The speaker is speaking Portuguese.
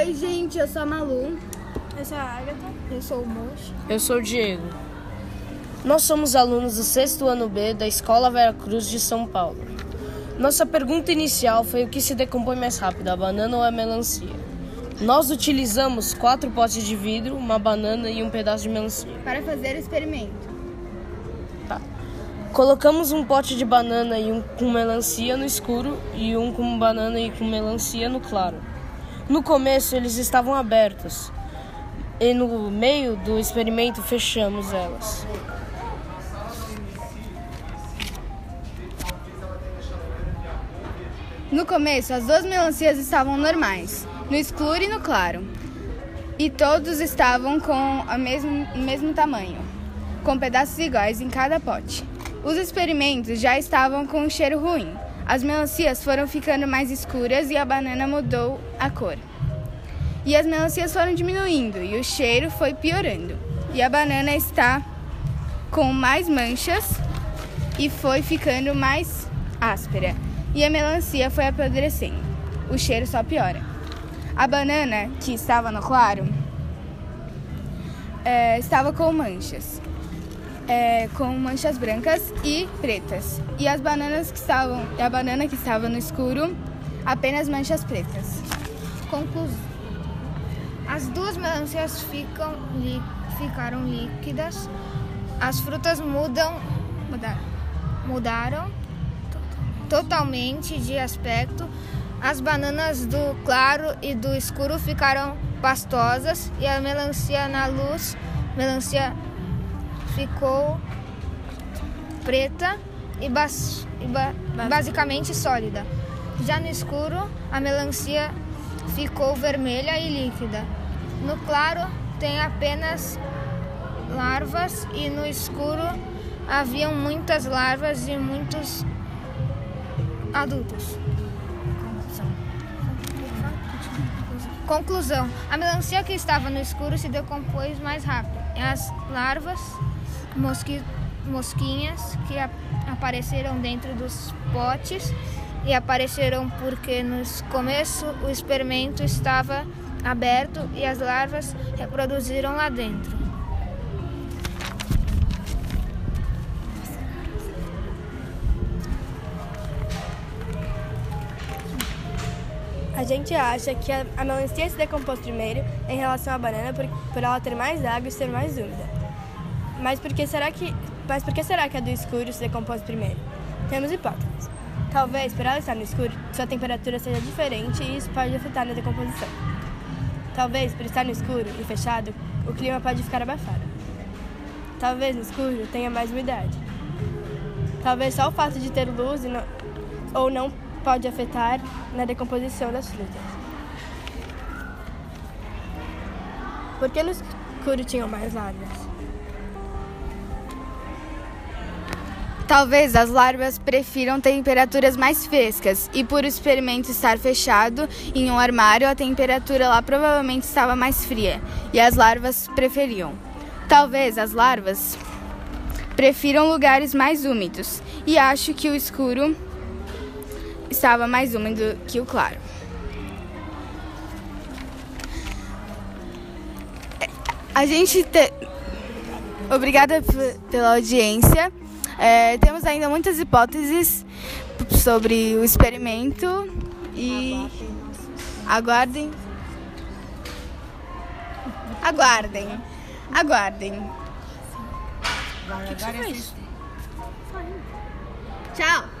Oi, gente, eu sou a Malu. Eu sou a Agatha. Eu sou o Mocho. Eu sou o Diego. Nós somos alunos do sexto ano B da Escola Vera Cruz de São Paulo. Nossa pergunta inicial foi o que se decompõe mais rápido, a banana ou a melancia? Nós utilizamos quatro potes de vidro, uma banana e um pedaço de melancia. Para fazer o experimento. Tá. Colocamos um pote de banana e um com melancia no escuro e um com banana e com melancia no claro. No começo eles estavam abertos e no meio do experimento fechamos elas. No começo, as duas melancias estavam normais, no escuro e no claro. E todos estavam com o mesmo, mesmo tamanho, com pedaços iguais em cada pote. Os experimentos já estavam com um cheiro ruim. As melancias foram ficando mais escuras e a banana mudou a cor. E as melancias foram diminuindo e o cheiro foi piorando. E a banana está com mais manchas e foi ficando mais áspera e a melancia foi apodrecendo. O cheiro só piora. A banana, que estava no claro, é, estava com manchas, é, com manchas brancas e pretas. E as bananas que estavam, a banana que estava no escuro, apenas manchas pretas. Conclusão. As duas melancias ficam, li, ficaram líquidas, as frutas mudam, mudaram, mudaram totalmente de aspecto. As bananas do claro e do escuro ficaram pastosas e a melancia na luz, melancia ficou preta e, bas, e ba, basicamente sólida. Já no escuro, a melancia ficou vermelha e líquida. No claro, tem apenas larvas e no escuro haviam muitas larvas e muitos adultos. Conclusão: a melancia que estava no escuro se decompôs mais rápido. As larvas, mosqui, mosquinhas que a, apareceram dentro dos potes e apareceram porque no começo o experimento estava aberto e as larvas reproduziram lá dentro. A gente acha que a, melancia se decompôs primeiro em relação à banana por, por ela ter mais água e ser mais úmida. Mas por que será que, mas por que será que a do escuro se decompôs primeiro? Temos hipóteses. Talvez por ela estar no escuro, sua temperatura seja diferente e isso pode afetar na decomposição. Talvez por estar no escuro e fechado, o clima pode ficar abafado. Talvez no escuro tenha mais umidade. Talvez só o fato de ter luz não, ou não pode afetar na decomposição das frutas. Por que no escuro tinham mais larvas? Talvez as larvas prefiram temperaturas mais frescas e por o experimento estar fechado em um armário, a temperatura lá provavelmente estava mais fria e as larvas preferiam. Talvez as larvas prefiram lugares mais úmidos e acho que o escuro estava mais úmido que o claro. A gente te... Obrigada pela audiência. É, temos ainda muitas hipóteses sobre o experimento e aguardem. Aguardem. Aguardem. Tchau.